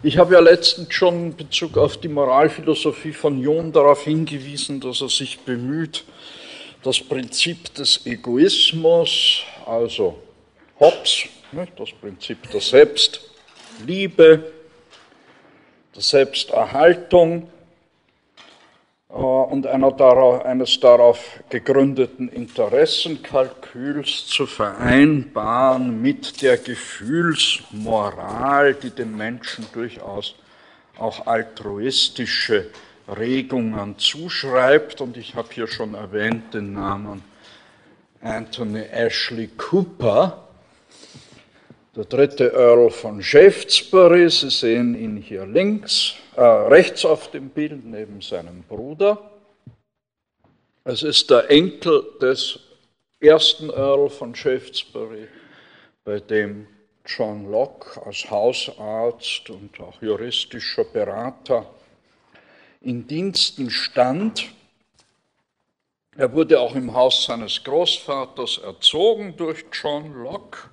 Ich habe ja letztens schon in Bezug auf die Moralphilosophie von Jung darauf hingewiesen, dass er sich bemüht, das Prinzip des Egoismus, also Hobbes, das Prinzip der Selbstliebe, der Selbsterhaltung äh, und eines darauf gegründeten Interessenkalküls zu vereinbaren mit der Gefühlsmoral, die dem Menschen durchaus auch altruistische Regungen zuschreibt. Und ich habe hier schon erwähnt den Namen Anthony Ashley Cooper, der dritte Earl von Shaftesbury. Sie sehen ihn hier links, äh, rechts auf dem Bild neben seinem Bruder. Es ist der Enkel des ersten Earl von Shaftesbury, bei dem John Locke als Hausarzt und auch juristischer Berater in Diensten stand. Er wurde auch im Haus seines Großvaters erzogen durch John Locke.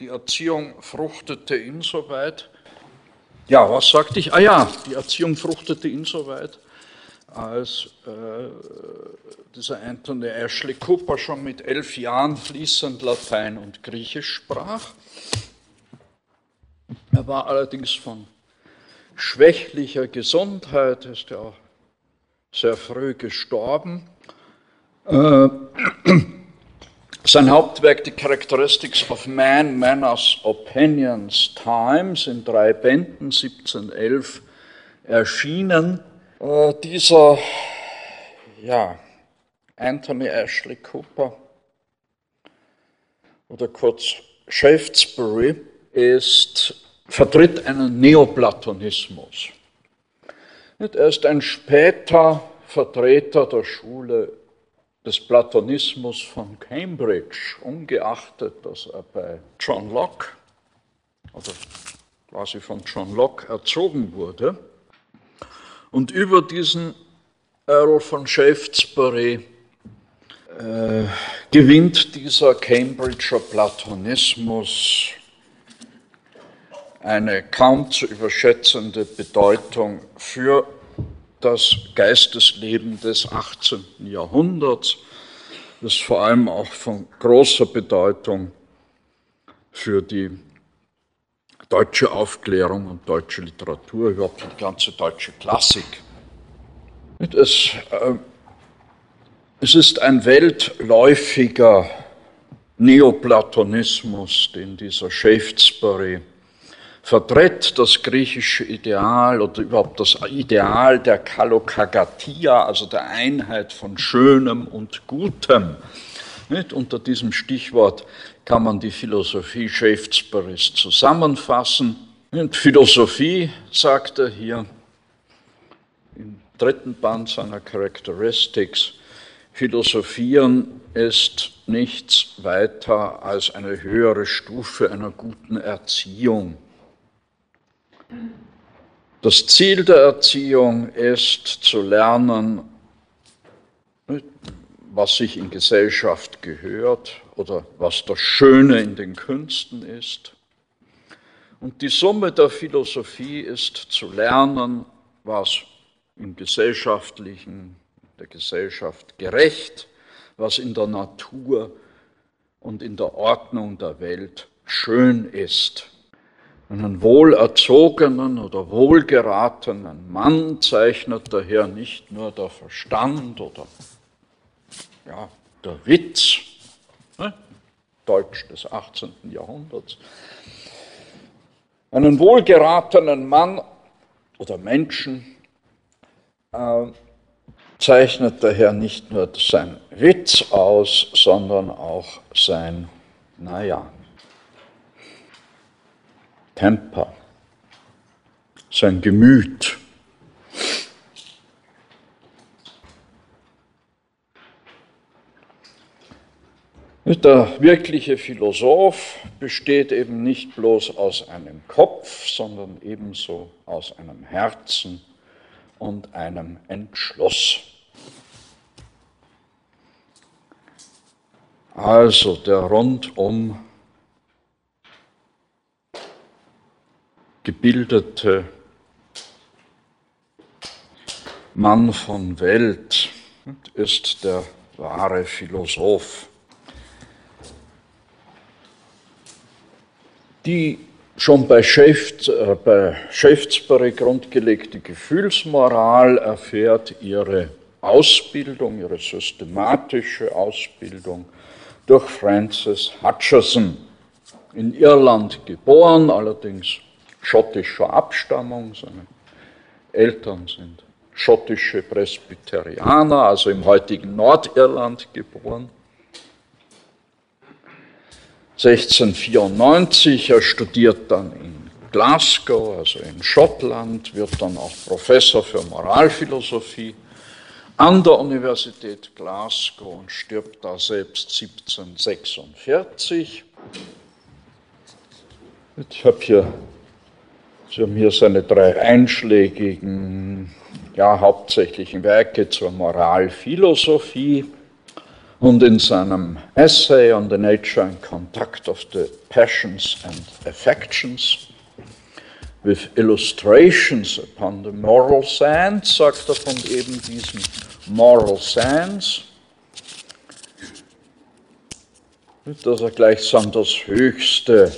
Die Erziehung fruchtete insoweit. Ja, was sagte ich? Ah ja, die Erziehung fruchtete insoweit, als äh, dieser Anthony Ashley Cooper schon mit elf Jahren fließend Latein und Griechisch sprach. Er war allerdings von schwächlicher Gesundheit, ist ja sehr früh gestorben. Äh, sein Hauptwerk, The Characteristics of Man, Manners, Opinions, Times, in drei Bänden, 1711 erschienen. Äh, dieser, ja, Anthony Ashley Cooper oder kurz Shaftesbury ist vertritt einen Neoplatonismus. Er ist ein später Vertreter der Schule des Platonismus von Cambridge, ungeachtet, dass er bei John Locke oder quasi von John Locke erzogen wurde. Und über diesen Earl von Shaftesbury äh, gewinnt dieser Cambridger Platonismus eine kaum zu überschätzende Bedeutung für das Geistesleben des 18. Jahrhunderts. Ist vor allem auch von großer Bedeutung für die deutsche Aufklärung und deutsche Literatur, überhaupt die ganze deutsche Klassik. Es, äh, es ist ein weltläufiger Neoplatonismus, den dieser Shaftesbury vertritt das griechische Ideal oder überhaupt das Ideal der Kalokagatia, also der Einheit von Schönem und Gutem. Nicht? Unter diesem Stichwort kann man die Philosophie Shaftesburys zusammenfassen. Und Philosophie, sagt er hier im dritten Band seiner Characteristics, Philosophieren ist nichts weiter als eine höhere Stufe einer guten Erziehung. Das Ziel der Erziehung ist zu lernen, was sich in Gesellschaft gehört oder was das Schöne in den Künsten ist. Und die Summe der Philosophie ist zu lernen, was im gesellschaftlichen, der Gesellschaft gerecht, was in der Natur und in der Ordnung der Welt schön ist. Einen wohlerzogenen oder wohlgeratenen Mann zeichnet daher nicht nur der Verstand oder ja, der Witz, ne? Deutsch des 18. Jahrhunderts. Einen wohlgeratenen Mann oder Menschen äh, zeichnet daher nicht nur sein Witz aus, sondern auch sein, naja, Temper, sein Gemüt. Der wirkliche Philosoph besteht eben nicht bloß aus einem Kopf, sondern ebenso aus einem Herzen und einem Entschluss. Also der rundum gebildete Mann von Welt ist der wahre Philosoph. Die schon bei, Schäft, äh, grundgelegte Gefühlsmoral erfährt ihre Ausbildung, ihre systematische Ausbildung durch Francis Hutcheson. In Irland geboren, allerdings schottischer Abstammung. Seine Eltern sind schottische Presbyterianer, also im heutigen Nordirland geboren. 1694, er studiert dann in Glasgow, also in Schottland, wird dann auch Professor für Moralphilosophie an der Universität Glasgow und stirbt da selbst 1746. Ich habe hier, Sie haben hier seine drei einschlägigen, ja, hauptsächlichen Werke zur Moralphilosophie. Und in seinem Essay on the Nature and Conduct of the Passions and Affections with Illustrations upon the Moral Sands, sagt er von eben diesem Moral Sands, dass er gleichsam das höchste,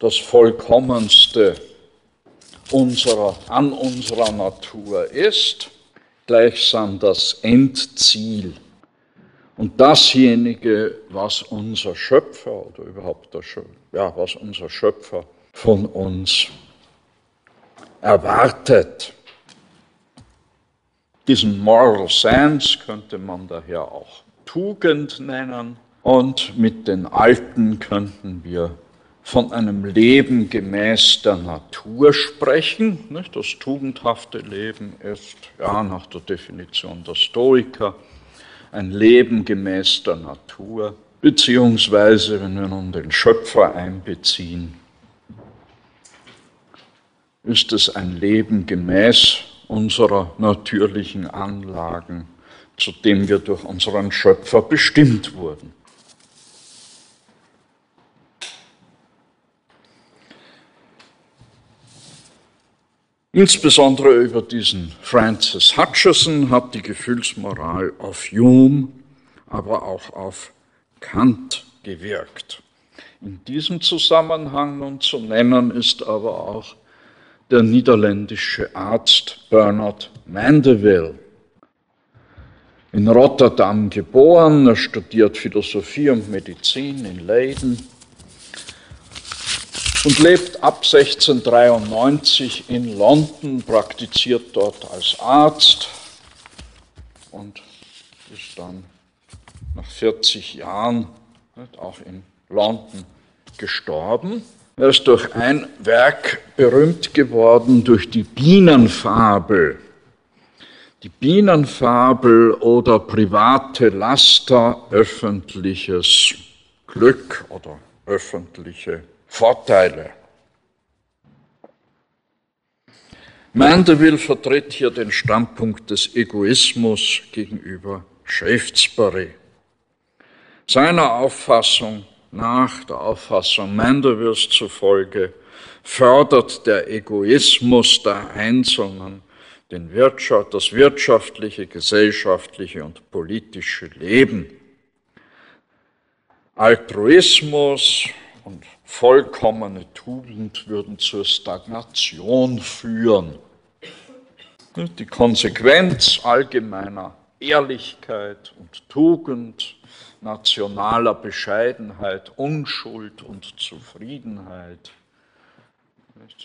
das vollkommenste unserer, an unserer Natur ist gleichsam das Endziel und dasjenige, was unser Schöpfer oder überhaupt der Schöpfer, ja, was unser Schöpfer von uns erwartet. Diesen Moral Sense könnte man daher auch Tugend nennen und mit den Alten könnten wir von einem Leben gemäß der Natur sprechen. Das tugendhafte Leben ist, ja, nach der Definition der Stoiker, ein Leben gemäß der Natur, beziehungsweise, wenn wir nun den Schöpfer einbeziehen, ist es ein Leben gemäß unserer natürlichen Anlagen, zu dem wir durch unseren Schöpfer bestimmt wurden. Insbesondere über diesen Francis Hutcheson hat die Gefühlsmoral auf Hume, aber auch auf Kant gewirkt. In diesem Zusammenhang nun zu nennen ist aber auch der niederländische Arzt Bernard Mandeville. In Rotterdam geboren, er studiert Philosophie und Medizin in Leiden und lebt ab 1693 in London, praktiziert dort als Arzt und ist dann nach 40 Jahren auch in London gestorben. Er ist durch ein Werk berühmt geworden, durch die Bienenfabel. Die Bienenfabel oder private Laster, öffentliches Glück oder öffentliche Vorteile. Mandeville vertritt hier den Standpunkt des Egoismus gegenüber Shaftesbury. Seiner Auffassung nach, der Auffassung Mandevilles zufolge, fördert der Egoismus der Einzelnen den Wirtschaft, das wirtschaftliche, gesellschaftliche und politische Leben. Altruismus und vollkommene Tugend würden zur Stagnation führen. Die Konsequenz allgemeiner Ehrlichkeit und Tugend, nationaler Bescheidenheit, Unschuld und Zufriedenheit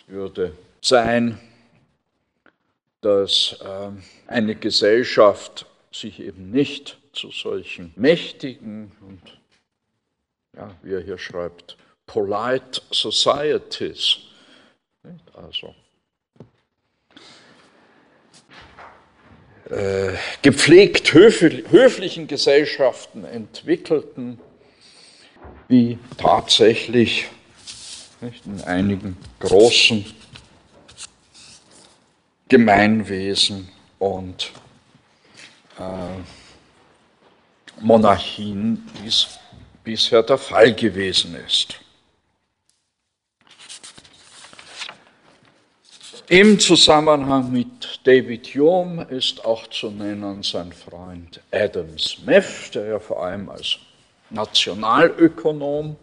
würde sein, dass ähm, eine Gesellschaft sich eben nicht zu solchen mächtigen und, ja, wie er hier schreibt, polite societies. Also äh, gepflegt höflichen Gesellschaften entwickelten, wie tatsächlich in einigen großen Gemeinwesen und äh, Monarchien dies bisher der Fall gewesen ist. Im Zusammenhang mit David Hume ist auch zu nennen sein Freund Adam Smith, der ja vor allem als Nationalökonom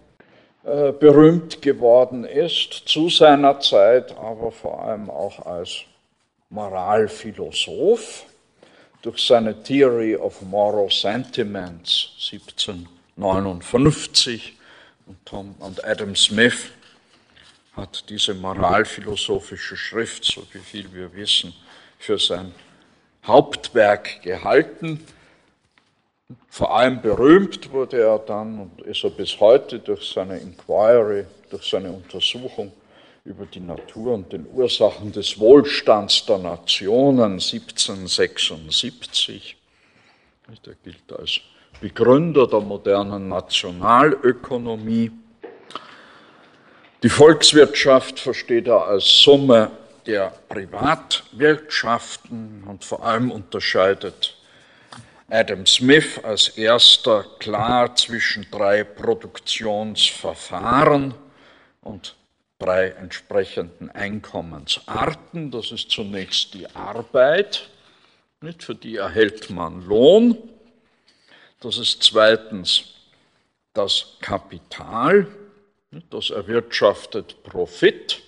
äh, berühmt geworden ist, zu seiner Zeit, aber vor allem auch als Moralphilosoph durch seine Theory of Moral Sentiments 1759 und, und Adam Smith hat diese moralphilosophische Schrift, so wie viel wir wissen, für sein Hauptwerk gehalten. Vor allem berühmt wurde er dann und ist er bis heute durch seine Inquiry, durch seine Untersuchung über die Natur und den Ursachen des Wohlstands der Nationen 1776. Er gilt als Begründer der modernen Nationalökonomie. Die Volkswirtschaft versteht er als Summe der Privatwirtschaften und vor allem unterscheidet Adam Smith als erster klar zwischen drei Produktionsverfahren und drei entsprechenden Einkommensarten. Das ist zunächst die Arbeit, nicht? für die erhält man Lohn. Das ist zweitens das Kapital? Das erwirtschaftet Profit.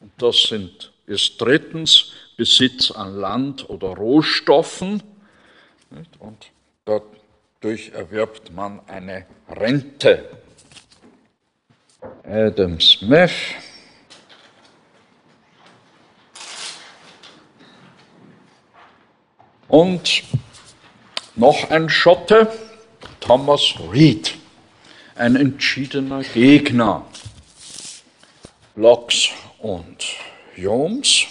Und das sind, ist drittens Besitz an Land oder Rohstoffen. Und dadurch erwirbt man eine Rente. Adam Smith. Und noch ein Schotte, Thomas Reed, ein entschiedener Gegner Locks und Jones.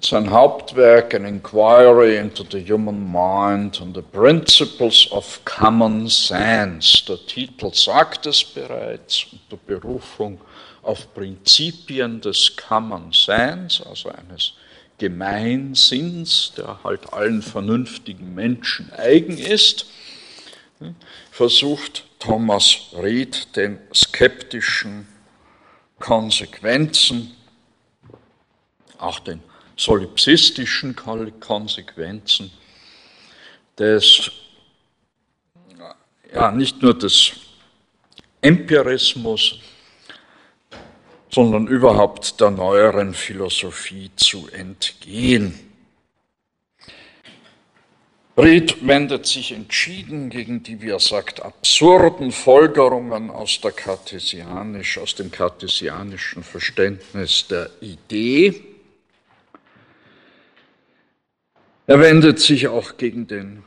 Sein Hauptwerk, An Inquiry into the Human Mind and the Principles of Common Sense. Der Titel sagt es bereits, unter Berufung auf Prinzipien des Common Sense, also eines Gemeinsinns, der halt allen vernünftigen Menschen eigen ist, versucht Thomas Reed den skeptischen Konsequenzen, auch den solipsistischen Konsequenzen des, ja, nicht nur des Empirismus, sondern überhaupt der neueren Philosophie zu entgehen. Ried wendet sich entschieden gegen die, wie er sagt, absurden Folgerungen aus, der Kartesianisch, aus dem kartesianischen Verständnis der Idee Er wendet sich auch gegen den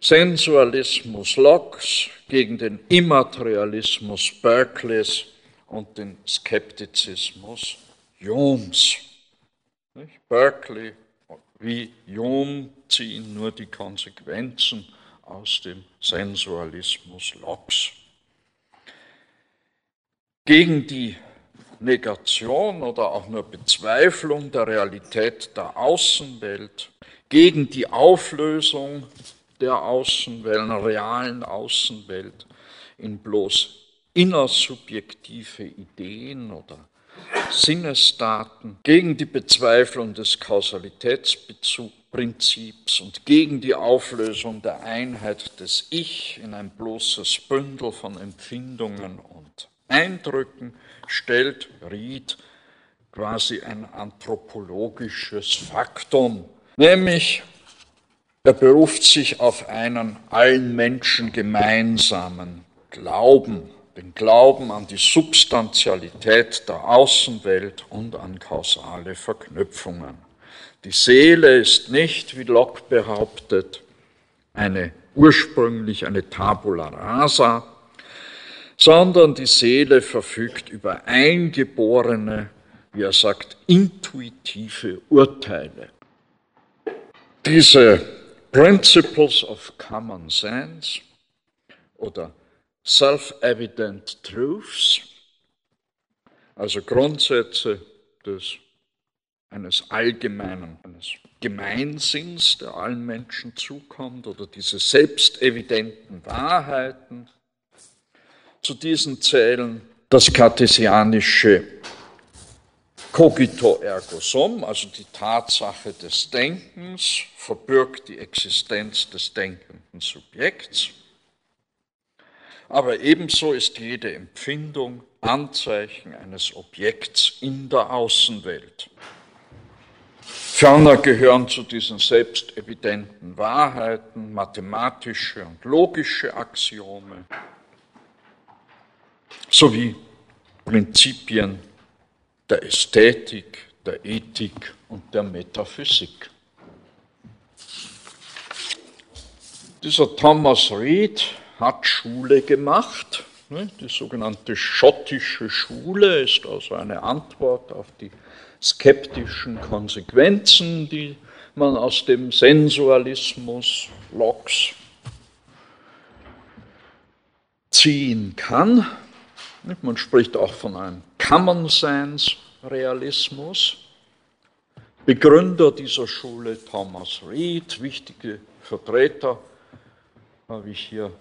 Sensualismus Locks, gegen den Immaterialismus Berkeleys und den Skeptizismus Humes. Berkeley wie Hume ziehen nur die Konsequenzen aus dem Sensualismus Locks. Gegen die Negation oder auch nur Bezweiflung der Realität der Außenwelt, gegen die Auflösung der Außenwelt, einer realen Außenwelt in bloß innersubjektive Ideen oder Sinnesdaten, gegen die Bezweiflung des Kausalitätsprinzips und gegen die Auflösung der Einheit des Ich in ein bloßes Bündel von Empfindungen und Eindrücken, stellt Ried quasi ein anthropologisches Faktum, nämlich er beruft sich auf einen allen Menschen gemeinsamen Glauben, den Glauben an die Substantialität der Außenwelt und an kausale Verknüpfungen. Die Seele ist nicht, wie Locke behauptet, eine ursprünglich eine Tabula rasa, sondern die Seele verfügt über eingeborene, wie er sagt, intuitive Urteile. Diese Principles of Common Sense oder Self-Evident Truths, also Grundsätze des, eines allgemeinen, eines Gemeinsinns, der allen Menschen zukommt, oder diese selbstevidenten Wahrheiten, zu diesen zählen das kartesianische Cogito ergo sum, also die Tatsache des Denkens, verbirgt die Existenz des denkenden Subjekts. Aber ebenso ist jede Empfindung Anzeichen eines Objekts in der Außenwelt. Ferner gehören zu diesen selbstevidenten Wahrheiten mathematische und logische Axiome sowie Prinzipien der Ästhetik, der Ethik und der Metaphysik. Dieser Thomas Reed hat Schule gemacht. Ne? Die sogenannte schottische Schule ist also eine Antwort auf die skeptischen Konsequenzen, die man aus dem Sensualismus Locks ziehen kann. Man spricht auch von einem Common Sense Realismus. Begründer dieser Schule Thomas Reed, wichtige Vertreter, habe ich hier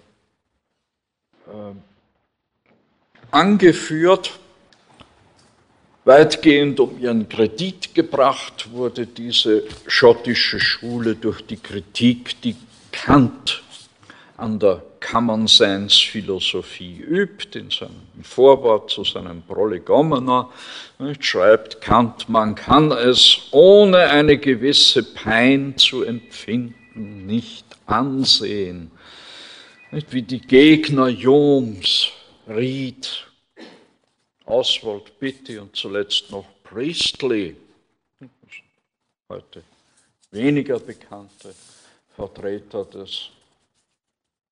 angeführt. Weitgehend um ihren Kredit gebracht wurde diese schottische Schule durch die Kritik, die Kant an der Common Sense Philosophie übt, in seinem Vorwort zu seinem Prolegomena, schreibt Kant, man kann es ohne eine gewisse Pein zu empfinden nicht ansehen. Wie die Gegner Joms, Ried, Oswald Bitty und zuletzt noch Priestley, heute weniger bekannte Vertreter des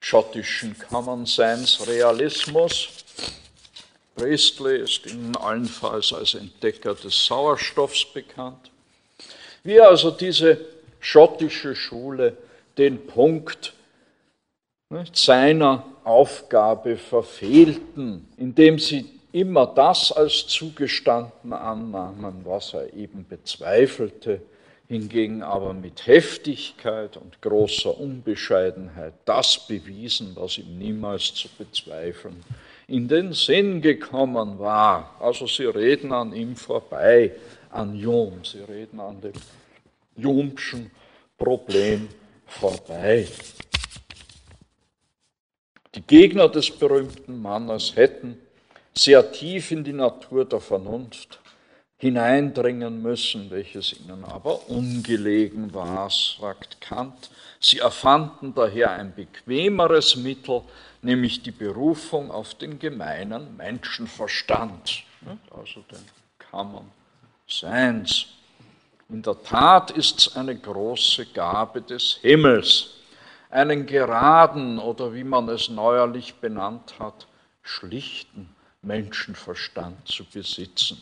schottischen Common Sense Realismus. Priestley ist Ihnen allenfalls als Entdecker des Sauerstoffs bekannt. Wie also diese schottische Schule den Punkt seiner Aufgabe verfehlten, indem sie immer das als zugestanden annahmen, was er eben bezweifelte, hingegen aber mit Heftigkeit und großer Unbescheidenheit das bewiesen, was ihm niemals zu bezweifeln in den Sinn gekommen war. Also sie reden an ihm vorbei, an Jom, sie reden an dem Jomschen Problem vorbei. Die Gegner des berühmten Mannes hätten sehr tief in die Natur der Vernunft hineindringen müssen, welches ihnen aber ungelegen war, sagt Kant. Sie erfanden daher ein bequemeres Mittel, nämlich die Berufung auf den gemeinen Menschenverstand, also den Common Sense. In der Tat ist es eine große Gabe des Himmels, einen geraden oder wie man es neuerlich benannt hat, schlichten Menschenverstand zu besitzen.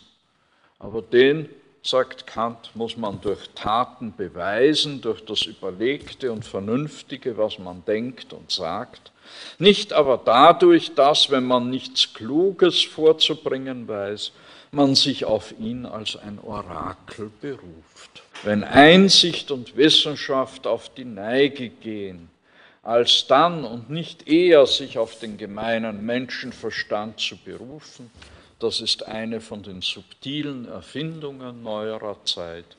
Aber den, sagt Kant, muss man durch Taten beweisen, durch das Überlegte und Vernünftige, was man denkt und sagt. Nicht aber dadurch, dass, wenn man nichts Kluges vorzubringen weiß, man sich auf ihn als ein Orakel beruft. Wenn Einsicht und Wissenschaft auf die Neige gehen, als dann und nicht eher sich auf den gemeinen Menschenverstand zu berufen, das ist eine von den subtilen Erfindungen neuerer Zeit.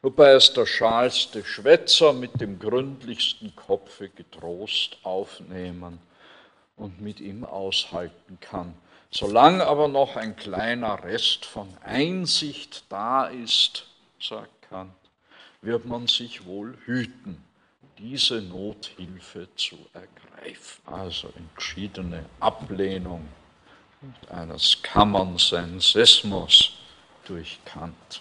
Wobei es der schalste Schwätzer mit dem gründlichsten Kopfe getrost aufnehmen und mit ihm aushalten kann. Solange aber noch ein kleiner Rest von Einsicht da ist, sagt Kant, wird man sich wohl hüten, diese Nothilfe zu ergreifen. Also entschiedene Ablehnung eines Kammernsensismus durch Kant.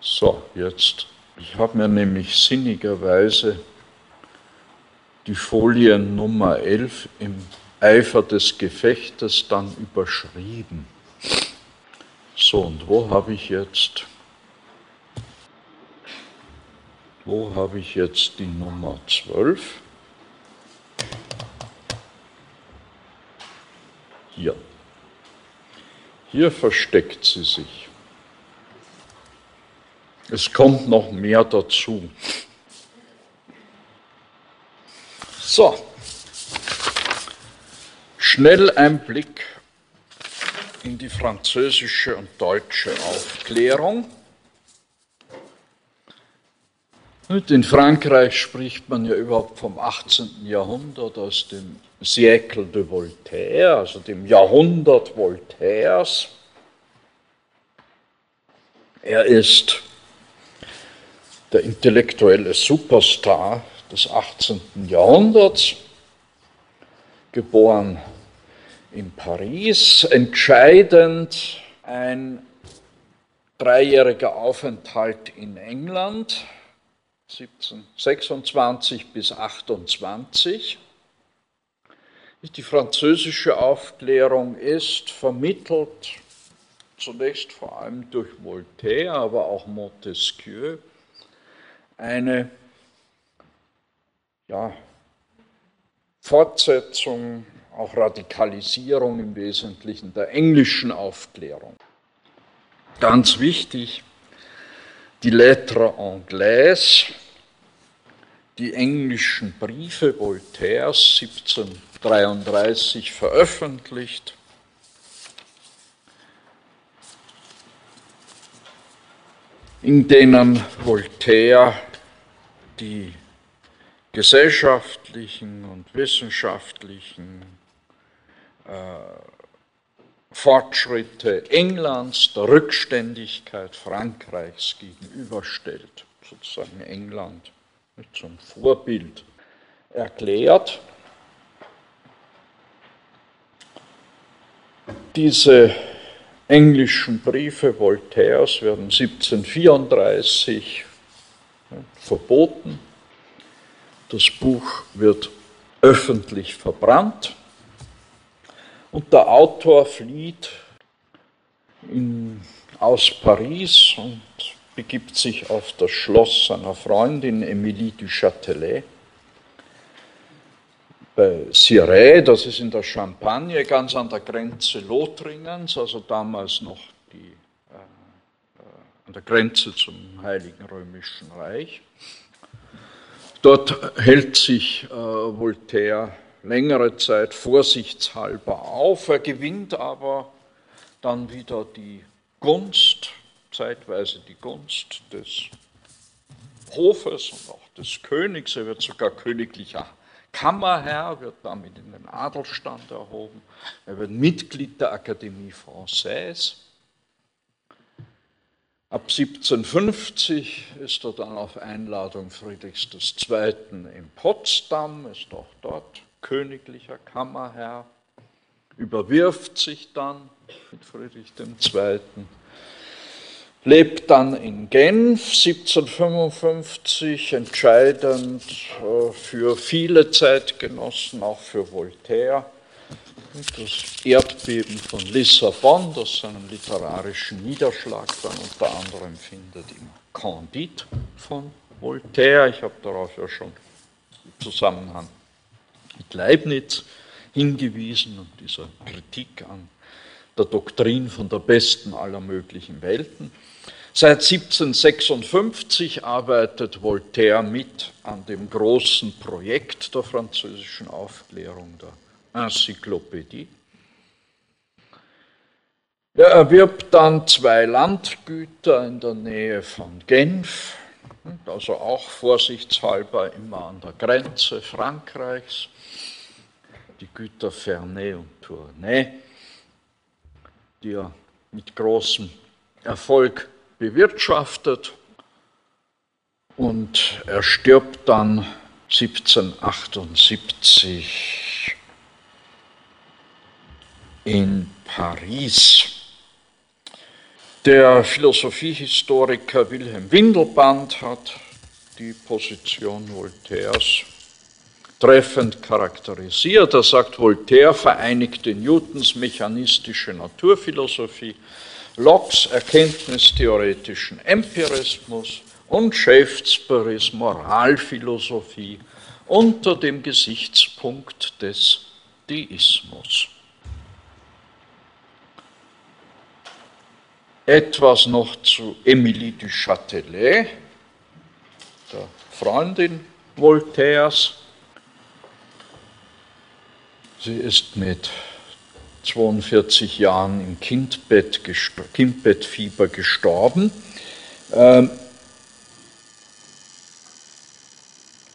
So, jetzt, ich habe mir nämlich sinnigerweise die Folie Nummer 11 im Eifer des Gefechtes dann überschrieben. So, und wo habe ich jetzt, wo habe ich jetzt die Nummer 12? Hier. Hier versteckt sie sich. Es kommt noch mehr dazu. So, schnell ein Blick in die französische und deutsche Aufklärung. Und in Frankreich spricht man ja überhaupt vom 18. Jahrhundert aus dem Siècle de Voltaire, also dem Jahrhundert Voltaires. Er ist der intellektuelle Superstar des 18. Jahrhunderts, geboren in Paris, entscheidend ein dreijähriger Aufenthalt in England, 1726 bis 28. Die französische Aufklärung ist vermittelt zunächst vor allem durch Voltaire, aber auch Montesquieu, eine ja, Fortsetzung, auch Radikalisierung im Wesentlichen der englischen Aufklärung. Ganz wichtig, die Lettres Anglaises, die englischen Briefe Voltaires 1733 veröffentlicht, in denen Voltaire die gesellschaftlichen und wissenschaftlichen äh, Fortschritte Englands der Rückständigkeit Frankreichs gegenüberstellt, sozusagen England zum Vorbild erklärt. Diese englischen Briefe Voltaires werden 1734 verboten. Das Buch wird öffentlich verbrannt und der Autor flieht in, aus Paris und begibt sich auf das Schloss seiner Freundin Emilie du Châtelet bei Cirey, das ist in der Champagne, ganz an der Grenze Lothringens, also damals noch die, äh, äh, an der Grenze zum Heiligen Römischen Reich. Dort hält sich äh, Voltaire längere Zeit vorsichtshalber auf, er gewinnt aber dann wieder die Gunst, zeitweise die Gunst des Hofes und auch des Königs, er wird sogar königlicher Kammerherr, wird damit in den Adelstand erhoben. Er wird Mitglied der Akademie Française. Ab 1750 ist er dann auf Einladung Friedrichs II. in Potsdam, ist auch dort königlicher Kammerherr, überwirft sich dann mit Friedrich II lebt dann in Genf 1755, entscheidend äh, für viele Zeitgenossen, auch für Voltaire. Das Erdbeben von Lissabon, das seinen literarischen Niederschlag dann unter anderem findet im Candide von Voltaire. Ich habe darauf ja schon im Zusammenhang mit Leibniz hingewiesen und dieser Kritik an der Doktrin von der besten aller möglichen Welten. Seit 1756 arbeitet Voltaire mit an dem großen Projekt der französischen Aufklärung, der Enzyklopädie. Er erwirbt dann zwei Landgüter in der Nähe von Genf, also auch vorsichtshalber immer an der Grenze Frankreichs, die Güter Ferney und Tournai, die er mit großem Erfolg bewirtschaftet und er stirbt dann 1778 in Paris. Der Philosophiehistoriker Wilhelm Windelband hat die Position Voltaires treffend charakterisiert. Er sagt, Voltaire vereinigte Newtons mechanistische Naturphilosophie Locke's erkenntnistheoretischen Empirismus und Shakespeares Moralphilosophie unter dem Gesichtspunkt des Deismus. Etwas noch zu Emilie du Châtelet, der Freundin Voltaires. Sie ist mit 42 Jahren im Kindbett, Kindbettfieber gestorben. Ähm,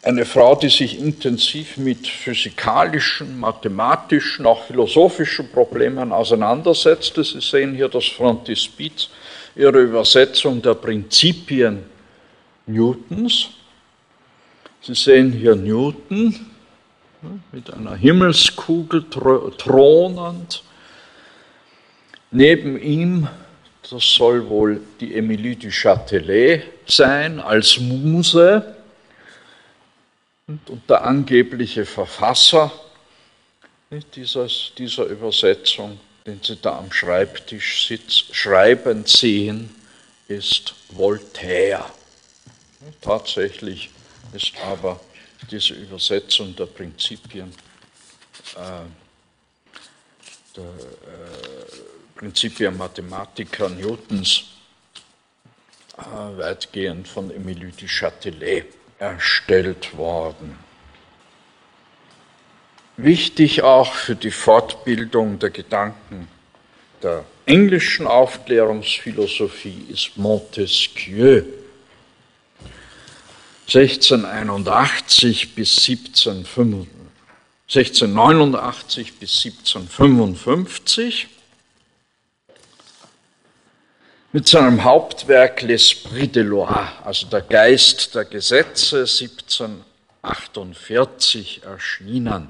eine Frau, die sich intensiv mit physikalischen, mathematischen, auch philosophischen Problemen auseinandersetzte. Sie sehen hier das Frontispiz, ihre Übersetzung der Prinzipien Newtons. Sie sehen hier Newton mit einer Himmelskugel thronend. Neben ihm, das soll wohl die Emilie du Châtelet sein, als Muse und der angebliche Verfasser dieser Übersetzung, den Sie da am Schreibtisch sitzt, schreibend sehen, ist Voltaire. Tatsächlich ist aber diese Übersetzung der Prinzipien äh, der äh, Principia Mathematica Newtons äh, weitgehend von Emilie du Châtelet erstellt worden. Wichtig auch für die Fortbildung der Gedanken der englischen Aufklärungsphilosophie ist Montesquieu. 1681 bis 1785, 1689 bis 1755 mit seinem Hauptwerk L'Esprit de Loi, also der Geist der Gesetze, 1748 erschienen.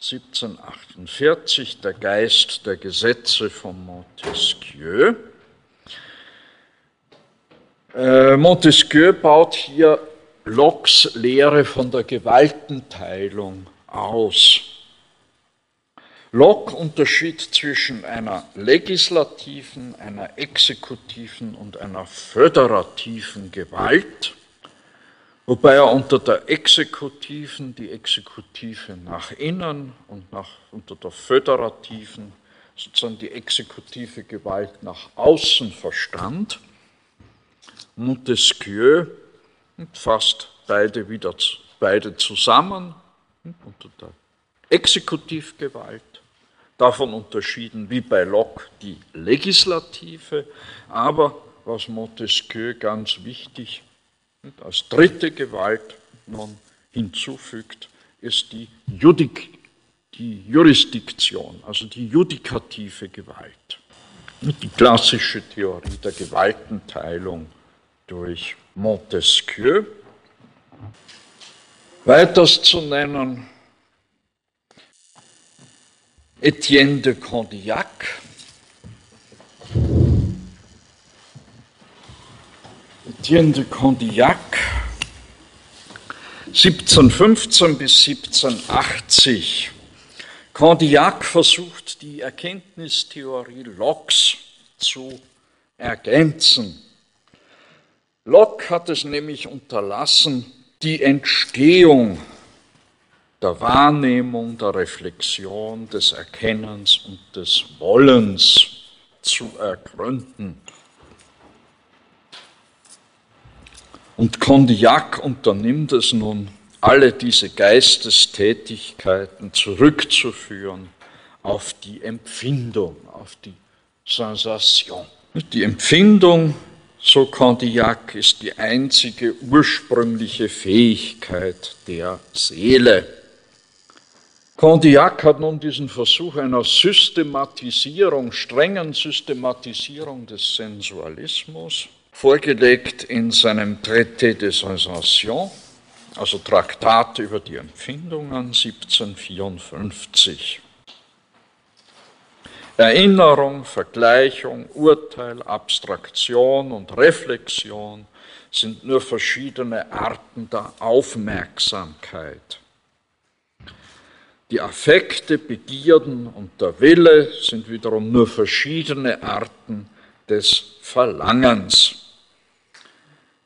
1748 der Geist der Gesetze von Montesquieu. Äh, Montesquieu baut hier Locke's Lehre von der Gewaltenteilung aus. Locke unterschied zwischen einer legislativen, einer exekutiven und einer föderativen Gewalt, wobei er unter der exekutiven die Exekutive nach innen und nach, unter der föderativen sozusagen die exekutive Gewalt nach außen verstand. Montesquieu fasst beide wieder beide zusammen unter der Exekutivgewalt davon unterschieden wie bei Locke die Legislative, aber was Montesquieu ganz wichtig als dritte Gewalt nun hinzufügt, ist die, Judik, die Jurisdiktion, also die judikative Gewalt. Die klassische Theorie der Gewaltenteilung durch Montesquieu. Weiters zu nennen Etienne de Condillac. Etienne de Condillac, 1715 bis 1780. Condillac versucht, die Erkenntnistheorie Locke's zu ergänzen. Locke hat es nämlich unterlassen, die Entstehung der Wahrnehmung, der Reflexion, des Erkennens und des Wollens zu ergründen. Und Condillac unternimmt es nun, alle diese Geistestätigkeiten zurückzuführen auf die Empfindung, auf die Sensation. Die Empfindung, so Condillac, ist die einzige ursprüngliche Fähigkeit der Seele. Condillac hat nun diesen Versuch einer Systematisierung, strengen Systematisierung des Sensualismus vorgelegt in seinem Traité des Sensations, also Traktat über die Empfindungen 1754. Erinnerung, Vergleichung, Urteil, Abstraktion und Reflexion sind nur verschiedene Arten der Aufmerksamkeit. Die Affekte, Begierden und der Wille sind wiederum nur verschiedene Arten des Verlangens.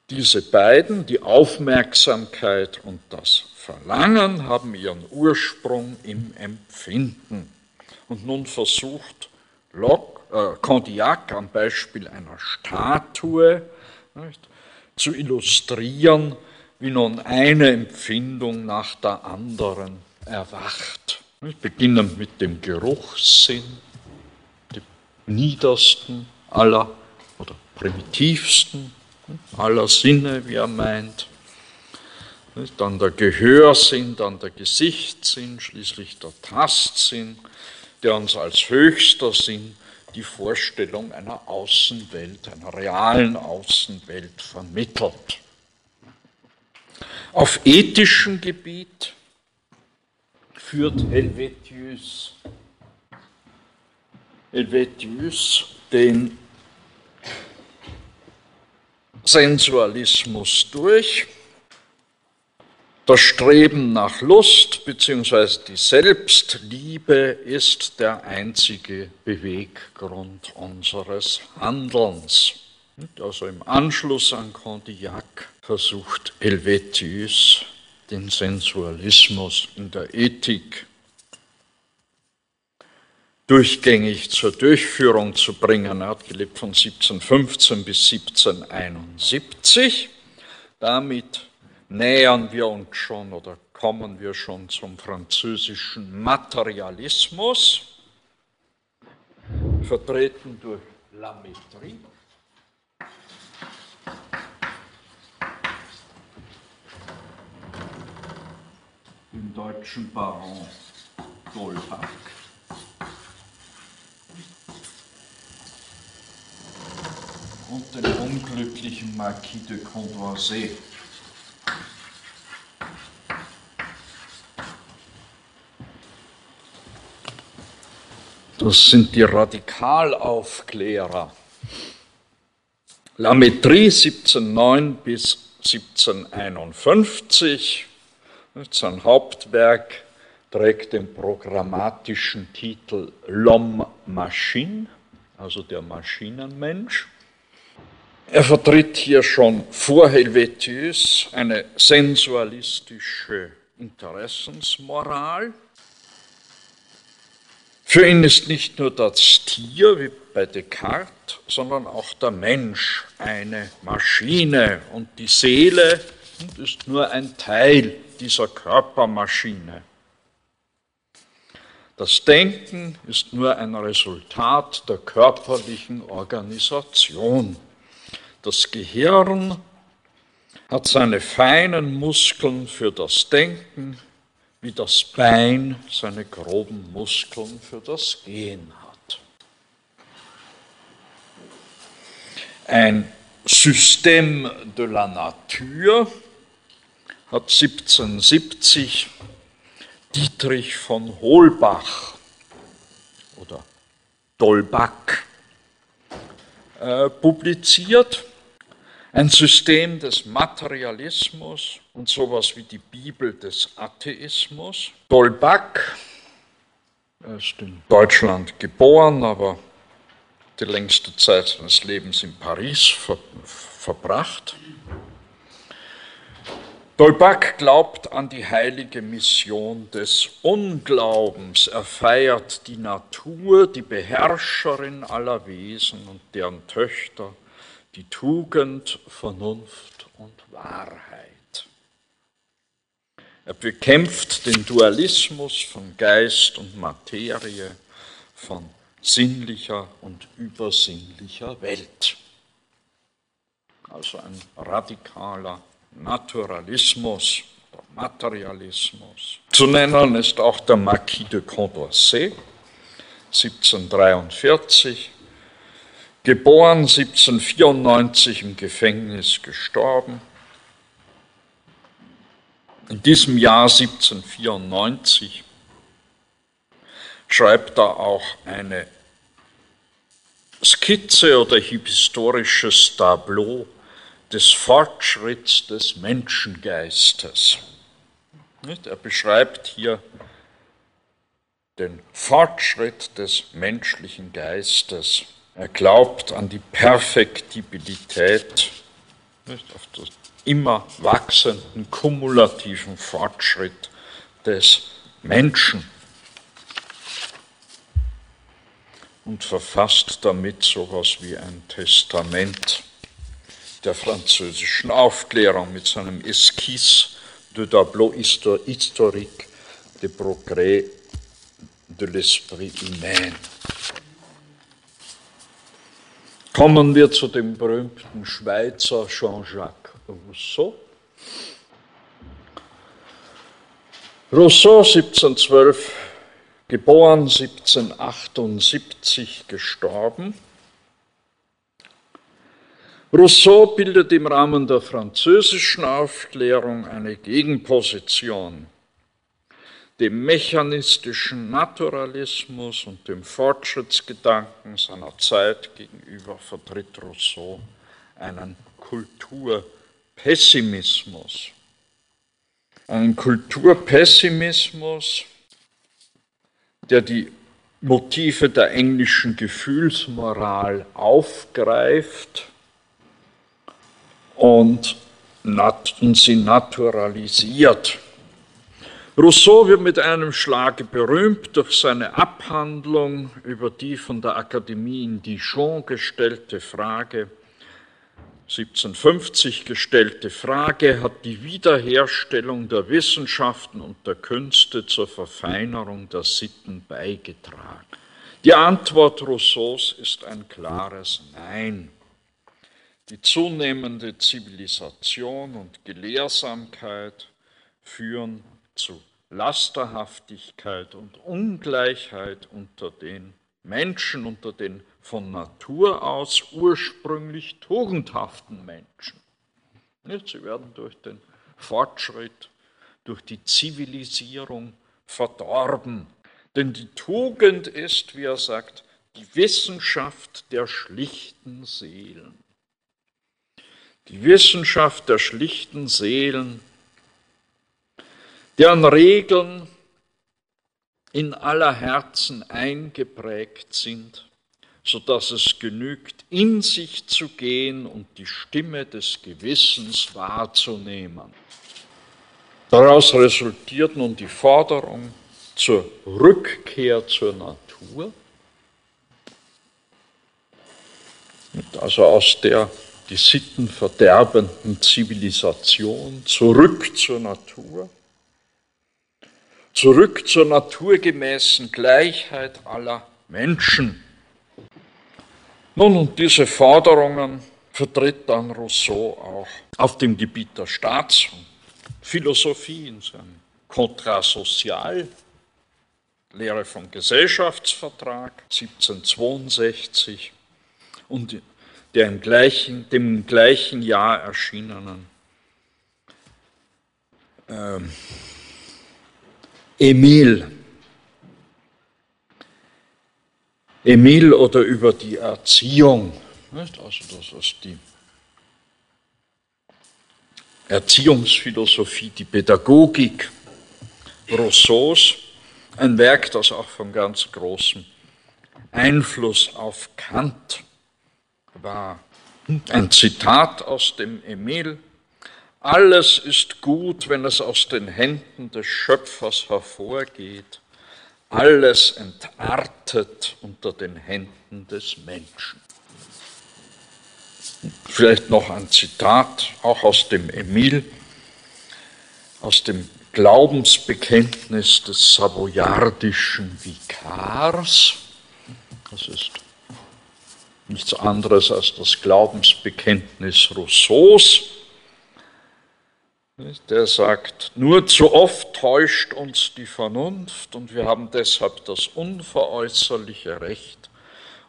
Diese beiden, die Aufmerksamkeit und das Verlangen, haben ihren Ursprung im Empfinden. Und nun versucht Locke, äh, Condillac am Beispiel einer Statue nicht, zu illustrieren, wie nun eine Empfindung nach der anderen erwacht. Beginnend mit dem Geruchssinn, dem niedersten aller oder primitivsten aller Sinne, wie er meint. Dann der Gehörsinn, dann der Gesichtssinn, schließlich der Tastsinn, der uns als höchster Sinn die Vorstellung einer Außenwelt, einer realen Außenwelt vermittelt. Auf ethischem Gebiet führt Helvetius, Helvetius den Sensualismus durch. Das Streben nach Lust bzw. die Selbstliebe ist der einzige Beweggrund unseres Handelns. Also im Anschluss an Condillac versucht Helvetius den Sensualismus in der Ethik durchgängig zur Durchführung zu bringen. Er hat gelebt von 1715 bis 1771. Damit nähern wir uns schon oder kommen wir schon zum französischen Materialismus, vertreten durch La Métrie. den deutschen Baron Dolbach. Und den unglücklichen Marquis de Condorcet. Das sind die Radikalaufklärer. La Métrie 1709 bis 1751 sein Hauptwerk trägt den programmatischen Titel L'homme Machine, also der Maschinenmensch. Er vertritt hier schon vor Helvetius eine sensualistische Interessensmoral. Für ihn ist nicht nur das Tier wie bei Descartes, sondern auch der Mensch eine Maschine und die Seele ist nur ein Teil dieser Körpermaschine. Das Denken ist nur ein Resultat der körperlichen Organisation. Das Gehirn hat seine feinen Muskeln für das Denken, wie das Bein seine groben Muskeln für das Gehen hat. Ein System de la Nature hat 1770 Dietrich von Holbach oder Dolbach äh, publiziert. Ein System des Materialismus und sowas wie die Bibel des Atheismus. Dolbach ist in Deutschland geboren, aber die längste Zeit seines Lebens in Paris ver verbracht. Dolbach glaubt an die heilige Mission des Unglaubens. Er feiert die Natur, die Beherrscherin aller Wesen und deren Töchter, die Tugend, Vernunft und Wahrheit. Er bekämpft den Dualismus von Geist und Materie, von sinnlicher und übersinnlicher Welt. Also ein radikaler Naturalismus, Materialismus. Zu nennen ist auch der Marquis de Condorcet, 1743, geboren 1794 im Gefängnis gestorben. In diesem Jahr 1794 schreibt er auch eine Skizze oder historisches Tableau des Fortschritts des Menschengeistes. Er beschreibt hier den Fortschritt des menschlichen Geistes. Er glaubt an die Perfektibilität, auf den immer wachsenden kumulativen Fortschritt des Menschen und verfasst damit sowas wie ein Testament der französischen Aufklärung mit seinem Esquisse de Tableau historique de Progrès de l'esprit humain. Kommen wir zu dem berühmten Schweizer Jean-Jacques Rousseau. Rousseau 1712 geboren, 1778 gestorben. Rousseau bildet im Rahmen der französischen Aufklärung eine Gegenposition dem mechanistischen Naturalismus und dem Fortschrittsgedanken seiner Zeit gegenüber vertritt Rousseau einen Kulturpessimismus. Einen Kulturpessimismus, der die Motive der englischen Gefühlsmoral aufgreift und, sie naturalisiert. Rousseau wird mit einem Schlage berühmt durch seine Abhandlung über die von der Akademie in Dijon gestellte Frage, 1750 gestellte Frage, hat die Wiederherstellung der Wissenschaften und der Künste zur Verfeinerung der Sitten beigetragen. Die Antwort Rousseaus ist ein klares Nein. Die zunehmende Zivilisation und Gelehrsamkeit führen zu Lasterhaftigkeit und Ungleichheit unter den Menschen, unter den von Natur aus ursprünglich tugendhaften Menschen. Sie werden durch den Fortschritt, durch die Zivilisierung verdorben. Denn die Tugend ist, wie er sagt, die Wissenschaft der schlichten Seelen. Die Wissenschaft der schlichten Seelen deren Regeln in aller Herzen eingeprägt sind, sodass es genügt, in sich zu gehen und die Stimme des Gewissens wahrzunehmen. Daraus resultiert nun die Forderung zur Rückkehr zur Natur, also aus der die Sitten verderbenden Zivilisation zurück zur Natur zurück zur naturgemäßen Gleichheit aller Menschen. Nun, und diese Forderungen vertritt dann Rousseau auch auf dem Gebiet der Staats- und Philosophie in seinem Contrat Social, Lehre vom Gesellschaftsvertrag 1762 und der im gleichen, dem gleichen Jahr erschienenen ähm, Emil. Emil oder über die Erziehung. Also das ist die Erziehungsphilosophie, die Pädagogik Rousseaus, ein Werk, das auch von ganz großem Einfluss auf Kant war. Ein Zitat aus dem Emil. Alles ist gut, wenn es aus den Händen des Schöpfers hervorgeht. Alles entartet unter den Händen des Menschen. Vielleicht noch ein Zitat, auch aus dem Emil, aus dem Glaubensbekenntnis des savoyardischen Vikars. Das ist nichts anderes als das Glaubensbekenntnis Rousseaus der sagt, nur zu oft täuscht uns die Vernunft und wir haben deshalb das unveräußerliche Recht,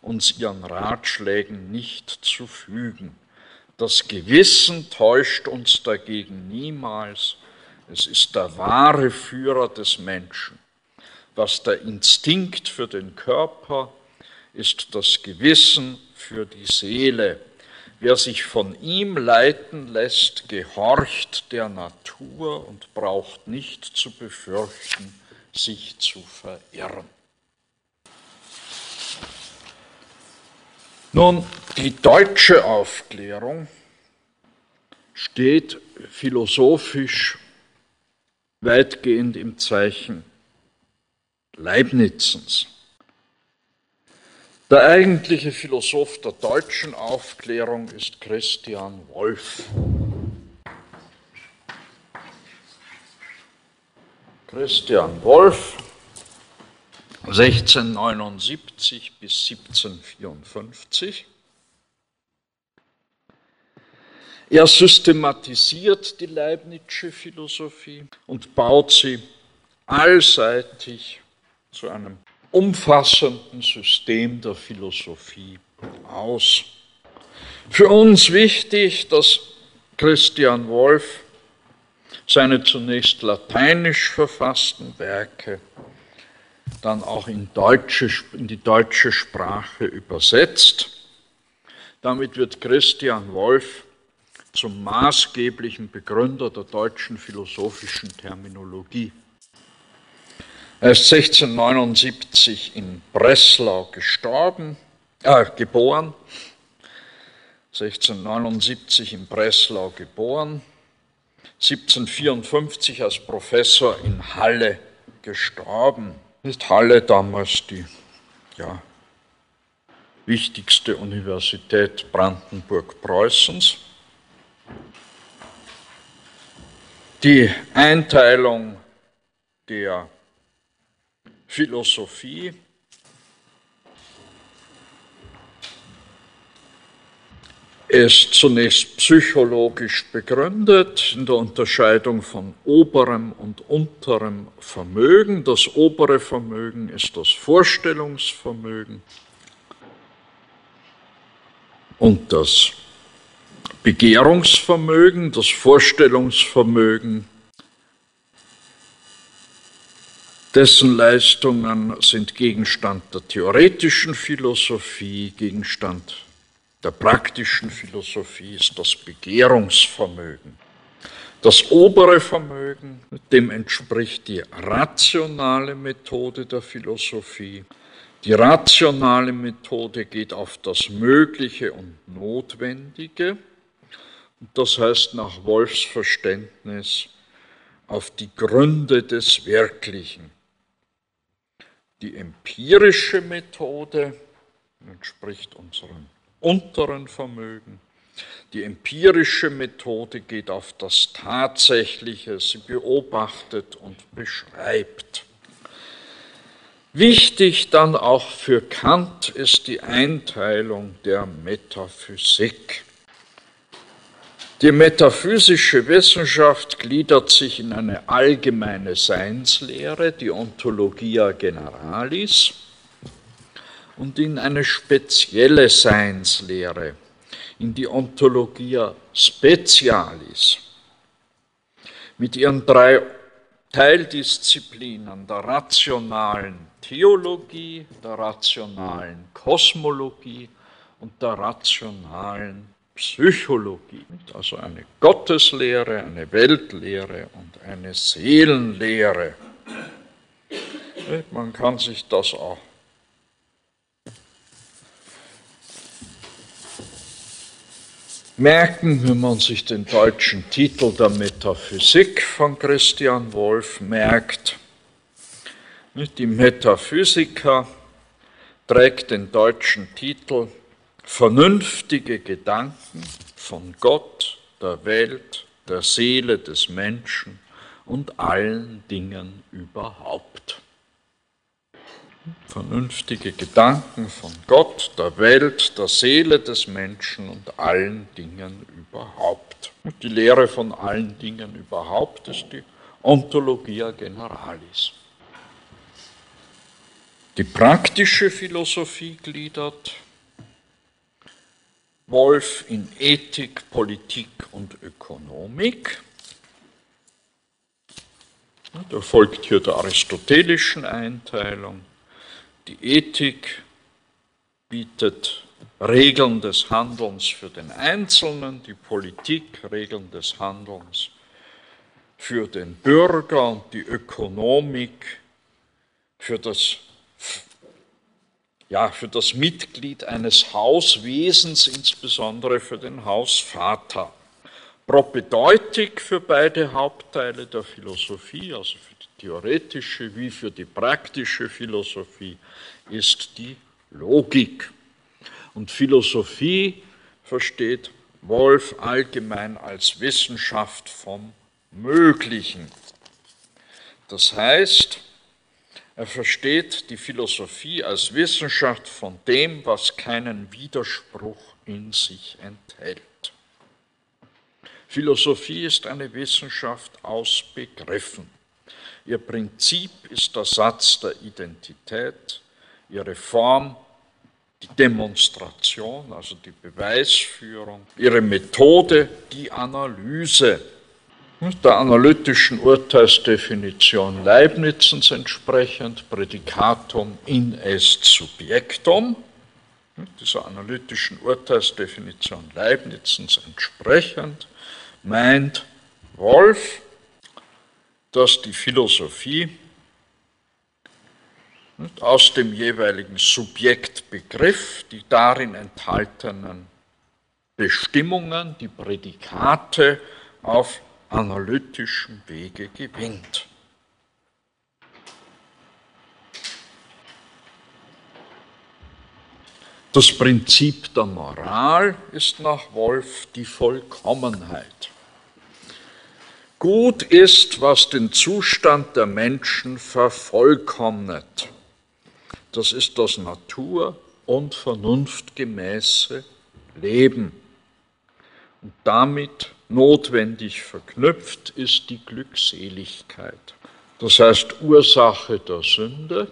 uns ihren Ratschlägen nicht zu fügen. Das Gewissen täuscht uns dagegen niemals. Es ist der wahre Führer des Menschen. Was der Instinkt für den Körper ist das Gewissen für die Seele. Wer sich von ihm leiten lässt, gehorcht der Natur und braucht nicht zu befürchten, sich zu verirren. Nun, die deutsche Aufklärung steht philosophisch weitgehend im Zeichen Leibnizens. Der eigentliche Philosoph der deutschen Aufklärung ist Christian Wolff. Christian Wolff, 1679 bis 1754. Er systematisiert die Leibnizsche Philosophie und baut sie allseitig zu einem umfassenden System der Philosophie aus. Für uns wichtig, dass Christian Wolff seine zunächst lateinisch verfassten Werke dann auch in, deutsche, in die deutsche Sprache übersetzt. Damit wird Christian Wolff zum maßgeblichen Begründer der deutschen philosophischen Terminologie. Er ist 1679 in Breslau gestorben, äh, geboren, 1679 in Breslau geboren, 1754 als Professor in Halle gestorben. Ist Halle damals die ja, wichtigste Universität Brandenburg-Preußens. Die Einteilung der Philosophie ist zunächst psychologisch begründet in der Unterscheidung von oberem und unterem Vermögen. Das obere Vermögen ist das Vorstellungsvermögen und das Begehrungsvermögen, das Vorstellungsvermögen, dessen Leistungen sind Gegenstand der theoretischen Philosophie, Gegenstand der praktischen Philosophie ist das Begehrungsvermögen. Das obere Vermögen, dem entspricht die rationale Methode der Philosophie. Die rationale Methode geht auf das Mögliche und Notwendige, das heißt nach Wolfs Verständnis auf die Gründe des Wirklichen. Die empirische Methode entspricht unserem unteren Vermögen. Die empirische Methode geht auf das Tatsächliche, sie beobachtet und beschreibt. Wichtig dann auch für Kant ist die Einteilung der Metaphysik. Die metaphysische Wissenschaft gliedert sich in eine allgemeine Seinslehre, die Ontologia Generalis, und in eine spezielle Seinslehre, in die Ontologia Specialis. Mit ihren drei Teildisziplinen der rationalen Theologie, der rationalen Kosmologie und der rationalen Psychologie. Also eine Gotteslehre, eine Weltlehre und eine Seelenlehre. Man kann sich das auch merken, wenn man sich den deutschen Titel der Metaphysik von Christian Wolff merkt. Die Metaphysiker trägt den deutschen Titel Vernünftige Gedanken von Gott, der Welt, der Seele des Menschen und allen Dingen überhaupt vernünftige Gedanken von Gott, der Welt, der Seele des Menschen und allen Dingen überhaupt. Und die Lehre von allen Dingen überhaupt ist die Ontologia Generalis. Die praktische Philosophie gliedert Wolf in Ethik, Politik und Ökonomik. Da folgt hier der aristotelischen Einteilung. Die Ethik bietet Regeln des Handelns für den Einzelnen, die Politik Regeln des Handelns für den Bürger und die Ökonomik für das, ja, für das Mitglied eines Hauswesens, insbesondere für den Hausvater. Propedeutik für beide Hauptteile der Philosophie, also für theoretische wie für die praktische Philosophie ist die Logik. Und Philosophie versteht Wolf allgemein als Wissenschaft vom Möglichen. Das heißt, Er versteht die Philosophie als Wissenschaft von dem, was keinen Widerspruch in sich enthält. Philosophie ist eine Wissenschaft aus Begriffen. Ihr Prinzip ist der Satz der Identität, ihre Form die Demonstration, also die Beweisführung, ihre Methode, die Analyse der analytischen Urteilsdefinition Leibnizens entsprechend, Prädikatum in est subjectum, dieser analytischen Urteilsdefinition Leibnizens entsprechend, meint Wolf, dass die Philosophie aus dem jeweiligen Subjektbegriff die darin enthaltenen Bestimmungen, die Prädikate auf analytischem Wege gewinnt. Das Prinzip der Moral ist nach Wolf die Vollkommenheit. Gut ist, was den Zustand der Menschen vervollkommnet. Das ist das natur- und vernunftgemäße Leben. Und damit notwendig verknüpft ist die Glückseligkeit. Das heißt, Ursache der Sünde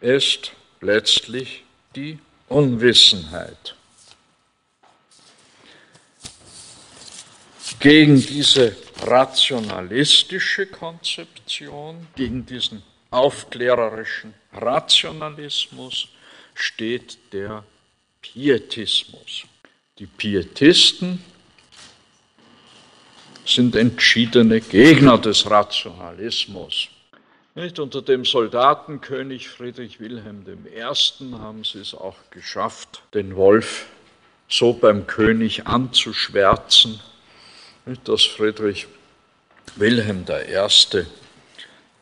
ist letztlich die Unwissenheit. Gegen diese rationalistische Konzeption, gegen diesen aufklärerischen Rationalismus steht der Pietismus. Die Pietisten sind entschiedene Gegner des Rationalismus. Nicht unter dem Soldatenkönig Friedrich Wilhelm I. haben sie es auch geschafft, den Wolf so beim König anzuschwärzen, dass Friedrich Wilhelm I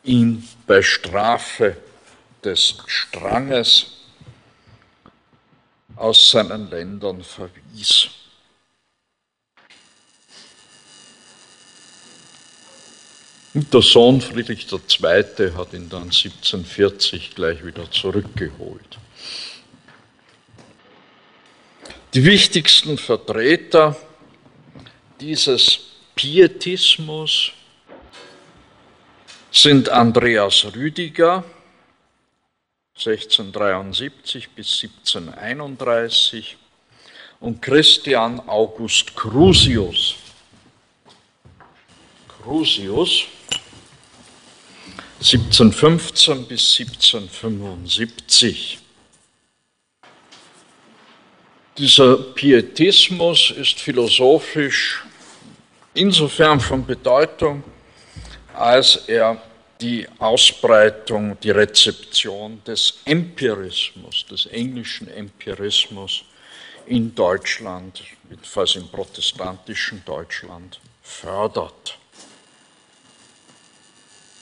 ihn bei Strafe des Stranges aus seinen Ländern verwies. Und der Sohn Friedrich II. hat ihn dann 1740 gleich wieder zurückgeholt. Die wichtigsten Vertreter dieses Pietismus sind Andreas Rüdiger 1673 bis 1731 und Christian August Crusius. Crusius 1715 bis 1775. Dieser Pietismus ist philosophisch insofern von Bedeutung, als er die Ausbreitung, die Rezeption des Empirismus, des englischen Empirismus in Deutschland, jedenfalls im protestantischen Deutschland, fördert.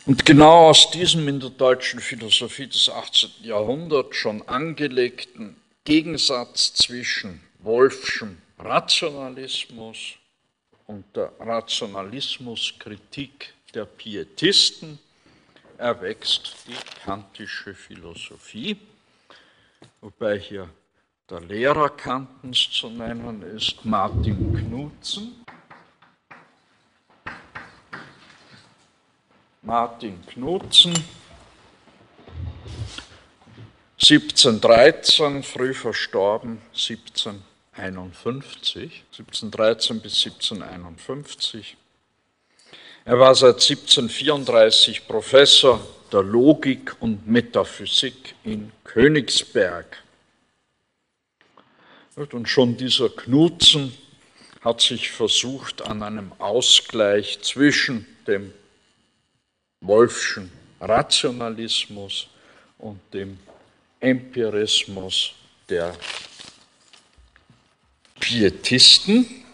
Und genau aus diesem in der deutschen Philosophie des 18. Jahrhunderts schon angelegten Gegensatz zwischen Wolfschem Rationalismus und der Rationalismuskritik der Pietisten erwächst die kantische Philosophie, wobei hier der Lehrer Kantens zu nennen ist Martin Knutzen. Martin Knutzen, 1713, früh verstorben, 1751, 1713 bis 1751 er war seit 1734 Professor der Logik und Metaphysik in Königsberg. Und schon dieser Knutzen hat sich versucht an einem Ausgleich zwischen dem Wolfschen Rationalismus und dem Empirismus der Pietisten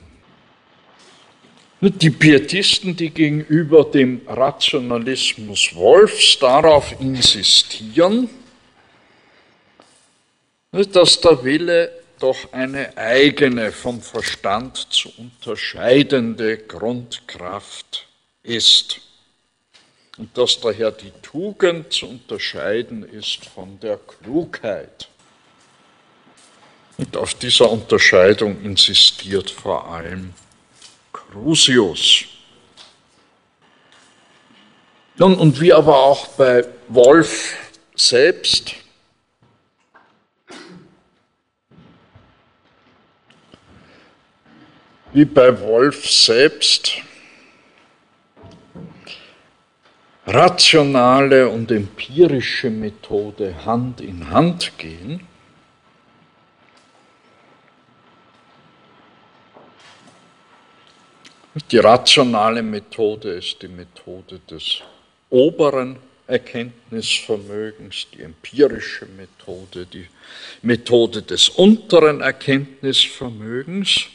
die Pietisten, die gegenüber dem Rationalismus Wolfs darauf insistieren, dass der Wille doch eine eigene, vom Verstand zu unterscheidende Grundkraft ist. Und dass daher die Tugend zu unterscheiden ist von der Klugheit. Und auf dieser Unterscheidung insistiert vor allem Crusius. Nun, und wie aber auch bei Wolf selbst, wie bei Wolf selbst, rationale und empirische Methode Hand in Hand gehen, Die rationale Methode ist die Methode des oberen Erkenntnisvermögens, die empirische Methode, die Methode des unteren Erkenntnisvermögens.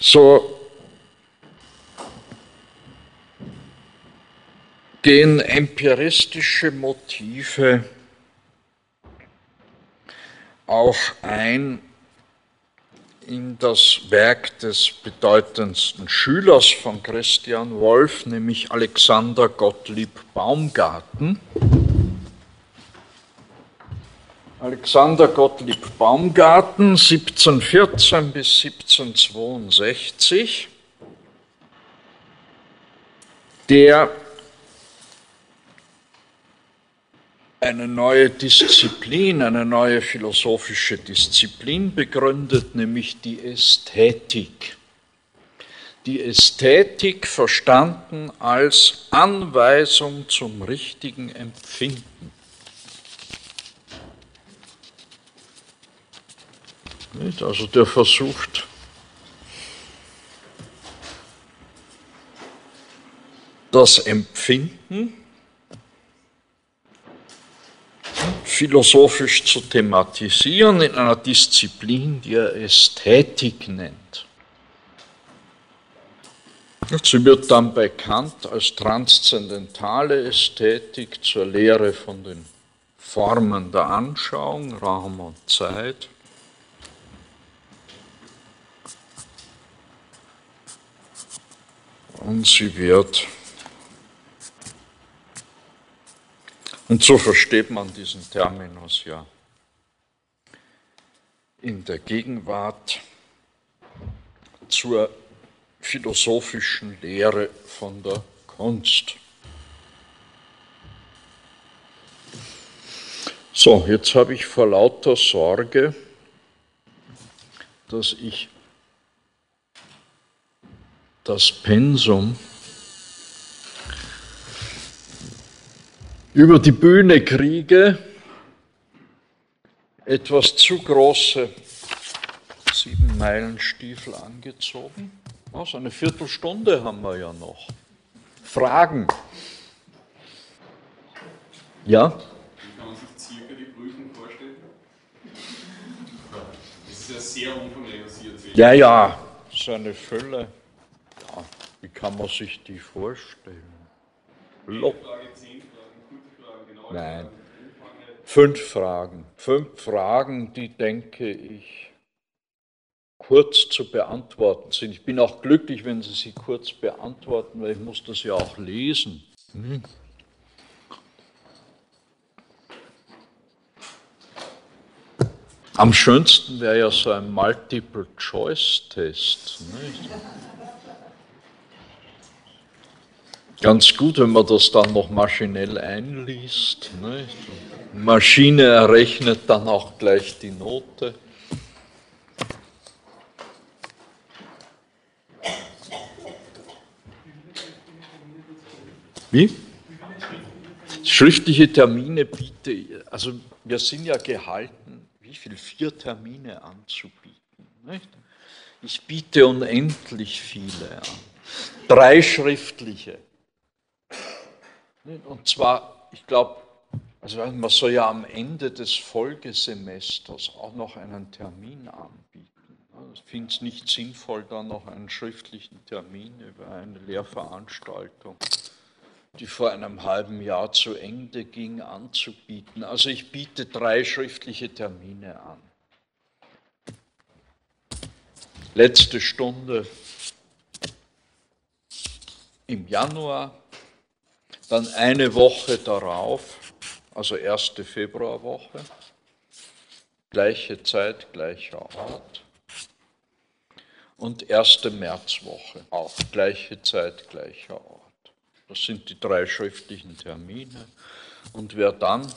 So gehen empiristische Motive auch ein in das Werk des bedeutendsten Schülers von Christian Wolff, nämlich Alexander Gottlieb Baumgarten. Alexander Gottlieb Baumgarten, 1714 bis 1762, der eine neue Disziplin, eine neue philosophische Disziplin begründet, nämlich die Ästhetik. Die Ästhetik verstanden als Anweisung zum richtigen Empfinden. Also der versucht, das Empfinden philosophisch zu thematisieren in einer Disziplin, die er Ästhetik nennt. Sie wird dann bekannt als transzendentale Ästhetik zur Lehre von den Formen der Anschauung, Raum und Zeit. Und sie wird Und so versteht man diesen Terminus ja in der Gegenwart zur philosophischen Lehre von der Kunst. So, jetzt habe ich vor lauter Sorge, dass ich das Pensum über die Bühne kriege, etwas zu große sieben Meilen Stiefel angezogen. Also eine Viertelstunde haben wir ja noch. Fragen? Ja? Wie kann man sich circa die Prüfung vorstellen? Das ist ja sehr umfangreich, was Sie erzählen. Ja, ja, so eine Fülle. Ja, wie kann man sich die vorstellen? Locker. Nein. Fünf Fragen. Fünf Fragen, die, denke ich, kurz zu beantworten sind. Ich bin auch glücklich, wenn Sie sie kurz beantworten, weil ich muss das ja auch lesen. Hm. Am schönsten wäre ja so ein Multiple-Choice-Test. Ganz gut, wenn man das dann noch maschinell einliest. Ne? Maschine errechnet dann auch gleich die Note. Wie? Schriftliche Termine biete, also wir sind ja gehalten, wie viel? Vier Termine anzubieten. Nicht? Ich biete unendlich viele an. Drei schriftliche. Und zwar, ich glaube, also man soll ja am Ende des Folgesemesters auch noch einen Termin anbieten. Ich finde es nicht sinnvoll, da noch einen schriftlichen Termin über eine Lehrveranstaltung, die vor einem halben Jahr zu Ende ging, anzubieten. Also ich biete drei schriftliche Termine an. Letzte Stunde im Januar, dann eine Woche darauf, also erste Februarwoche, gleiche Zeit, gleicher Ort. Und erste Märzwoche, auch gleiche Zeit, gleicher Ort. Das sind die drei schriftlichen Termine. Und wer dann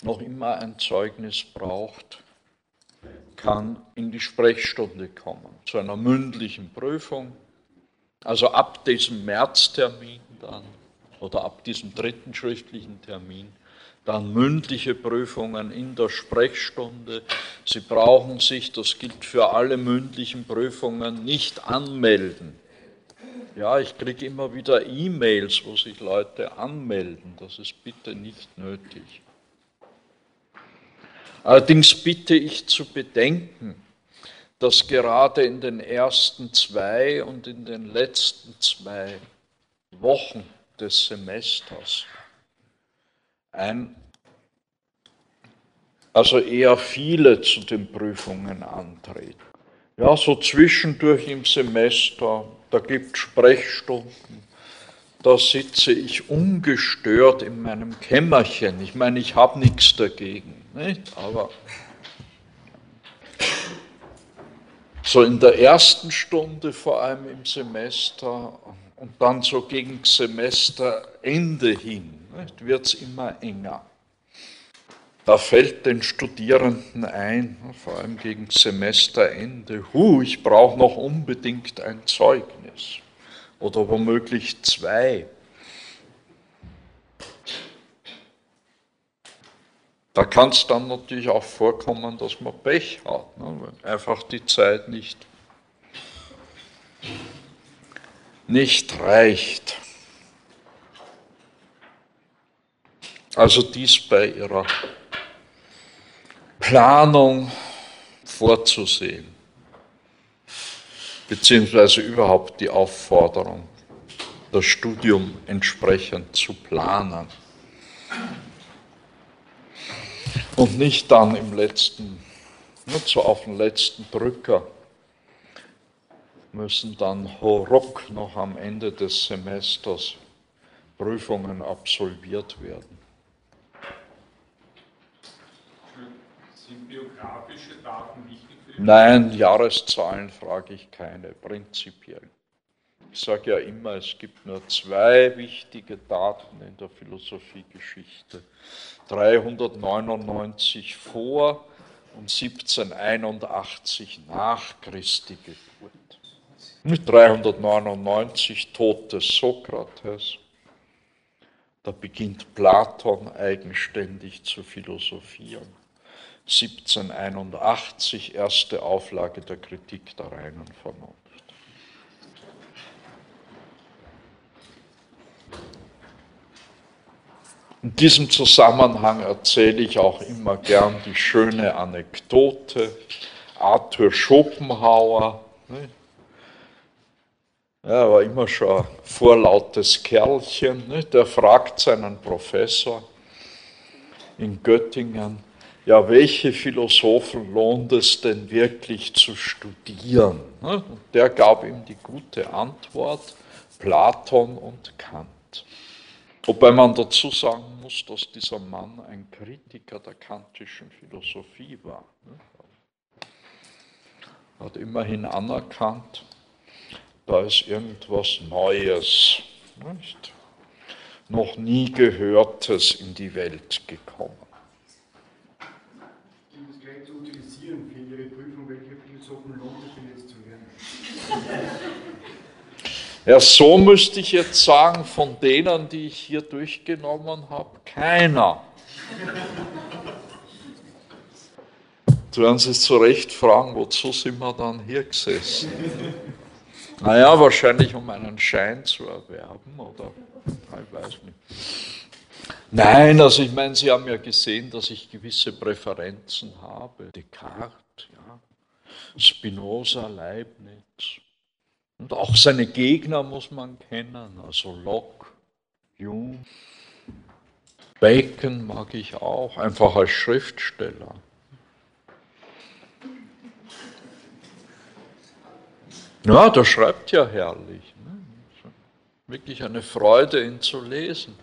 noch immer ein Zeugnis braucht, kann in die Sprechstunde kommen, zu einer mündlichen Prüfung. Also ab diesem Märztermin dann oder ab diesem dritten schriftlichen Termin dann mündliche Prüfungen in der Sprechstunde. Sie brauchen sich, das gilt für alle mündlichen Prüfungen, nicht anmelden. Ja, ich kriege immer wieder E-Mails, wo sich Leute anmelden. Das ist bitte nicht nötig. Allerdings bitte ich zu bedenken, dass gerade in den ersten zwei und in den letzten zwei Wochen des Semesters ein, also eher viele zu den Prüfungen antreten. Ja, so zwischendurch im Semester, da gibt es Sprechstunden, da sitze ich ungestört in meinem Kämmerchen. Ich meine, ich habe nichts dagegen, nicht? aber so in der ersten Stunde vor allem im Semester und dann so gegen Semesterende hin wird es immer enger. Da fällt den Studierenden ein, vor allem gegen Semesterende, hu, ich brauche noch unbedingt ein Zeugnis oder womöglich zwei. Da kann es dann natürlich auch vorkommen, dass man Pech hat, ne, weil einfach die Zeit nicht, nicht reicht. Also dies bei ihrer Planung vorzusehen, beziehungsweise überhaupt die Aufforderung, das Studium entsprechend zu planen. Und nicht dann im letzten, nur so auf den letzten Drücker, müssen dann horuck noch am Ende des Semesters Prüfungen absolviert werden. Sind biografische Daten wichtig für die Nein, Jahreszahlen frage ich keine, prinzipiell. Ich sage ja immer, es gibt nur zwei wichtige Daten in der Philosophiegeschichte. 399 vor und 1781 nach Christi Geburt. Mit 399 Tod des Sokrates. Da beginnt Platon eigenständig zu philosophieren. 1781 erste Auflage der Kritik der reinen Vernunft. In diesem Zusammenhang erzähle ich auch immer gern die schöne Anekdote. Arthur Schopenhauer, ne? er war immer schon ein vorlautes Kerlchen, ne? der fragt seinen Professor in Göttingen, ja, welche Philosophen lohnt es denn wirklich zu studieren? Und der gab ihm die gute Antwort, Platon und Kant. Wobei man dazu sagen muss, dass dieser Mann ein Kritiker der kantischen Philosophie war. Er hat immerhin anerkannt, da ist irgendwas Neues, nicht? noch nie Gehörtes in die Welt gekommen. Um das gleich zu utilisieren für Ihre Prüfung, welche Philosophen lohnt es denn jetzt zu lernen? Ja, so müsste ich jetzt sagen, von denen, die ich hier durchgenommen habe, keiner. Du werden sich zu Recht fragen, wozu sind wir dann hier gesessen? Naja, wahrscheinlich um einen Schein zu erwerben oder ich weiß nicht. Nein, also ich meine, Sie haben ja gesehen, dass ich gewisse Präferenzen habe. Descartes, ja. Spinoza, Leibniz. Und auch seine Gegner muss man kennen, also Locke, Hume. Bacon mag ich auch, einfach als Schriftsteller. Ja, der schreibt ja herrlich. Ne? Wirklich eine Freude, ihn zu lesen.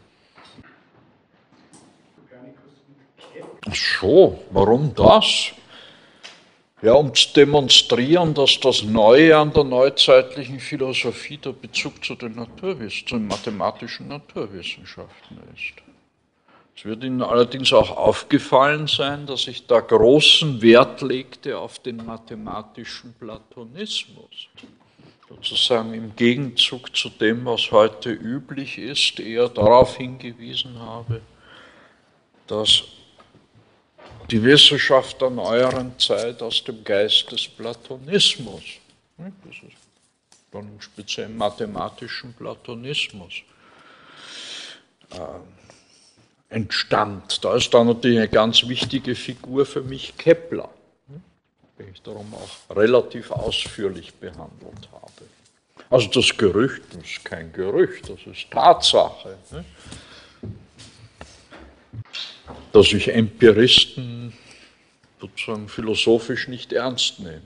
Ach so, warum das? Ja, um zu demonstrieren, dass das Neue an der neuzeitlichen Philosophie der Bezug zu den Naturwissenschaften, zu den mathematischen Naturwissenschaften ist. Es wird Ihnen allerdings auch aufgefallen sein, dass ich da großen Wert legte auf den mathematischen Platonismus. Sozusagen im Gegenzug zu dem, was heute üblich ist, eher darauf hingewiesen habe, dass die Wissenschaft der neueren Zeit aus dem Geist des Platonismus, das ist dann im speziellen mathematischen Platonismus, äh, entstand. Da ist dann natürlich eine ganz wichtige Figur für mich Kepler, den ich darum auch relativ ausführlich behandelt habe. Also das Gerücht ist kein Gerücht, das ist Tatsache. Dass ich Empiristen sozusagen philosophisch nicht ernst nehme.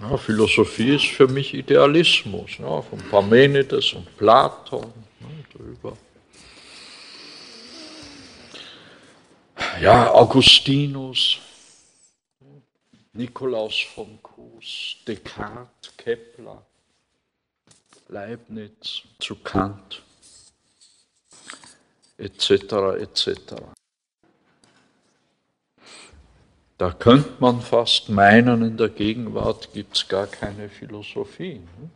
Ja, Philosophie ist für mich Idealismus, ja, von Parmenides und Platon ne, drüber. Ja, Augustinus, Nikolaus von Kues, Descartes, Kepler, Leibniz, zu Kant, etc., etc. Da könnte man fast meinen, in der Gegenwart gibt es gar keine Philosophie. Ne?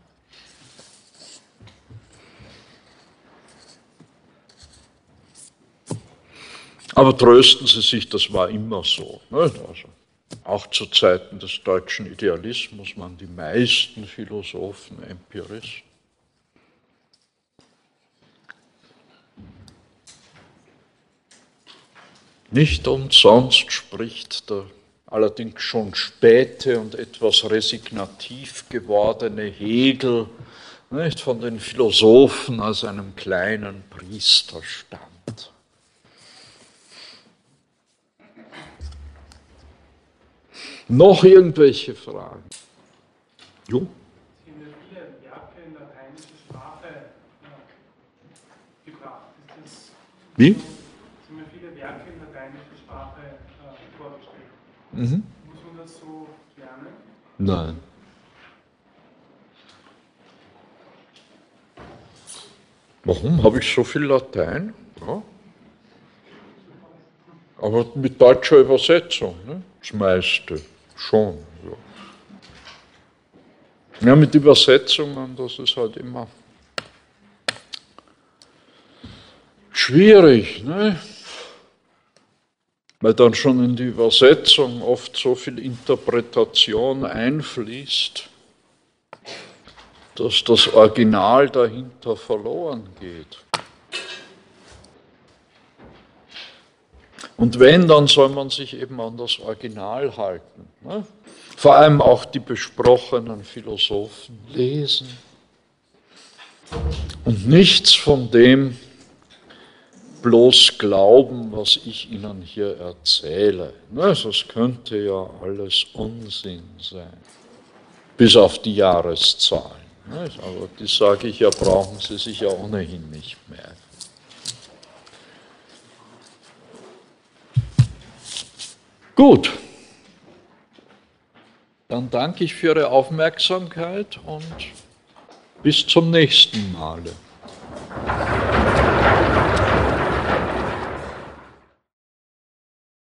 Aber trösten Sie sich, das war immer so. Ne? Also, auch zu Zeiten des deutschen Idealismus waren die meisten Philosophen Empiristen. Nicht umsonst spricht der allerdings schon späte und etwas resignativ gewordene Hegel nicht, von den Philosophen als einem kleinen Priesterstand. Noch irgendwelche Fragen? Jo? Wie? Mhm. Muss man das so lernen? Nein. Warum habe ich so viel Latein? Ja. Aber mit deutscher Übersetzung, ne? das meiste schon. Ja. ja, mit Übersetzungen, das ist halt immer schwierig. Ne? Weil dann schon in die Übersetzung oft so viel Interpretation einfließt, dass das Original dahinter verloren geht. Und wenn, dann soll man sich eben an das Original halten. Ne? Vor allem auch die besprochenen Philosophen lesen. Und nichts von dem bloß glauben, was ich Ihnen hier erzähle. Das könnte ja alles Unsinn sein, bis auf die Jahreszahlen. Aber die sage ich ja, brauchen Sie sich ja ohnehin nicht merken. Gut, dann danke ich für Ihre Aufmerksamkeit und bis zum nächsten Male.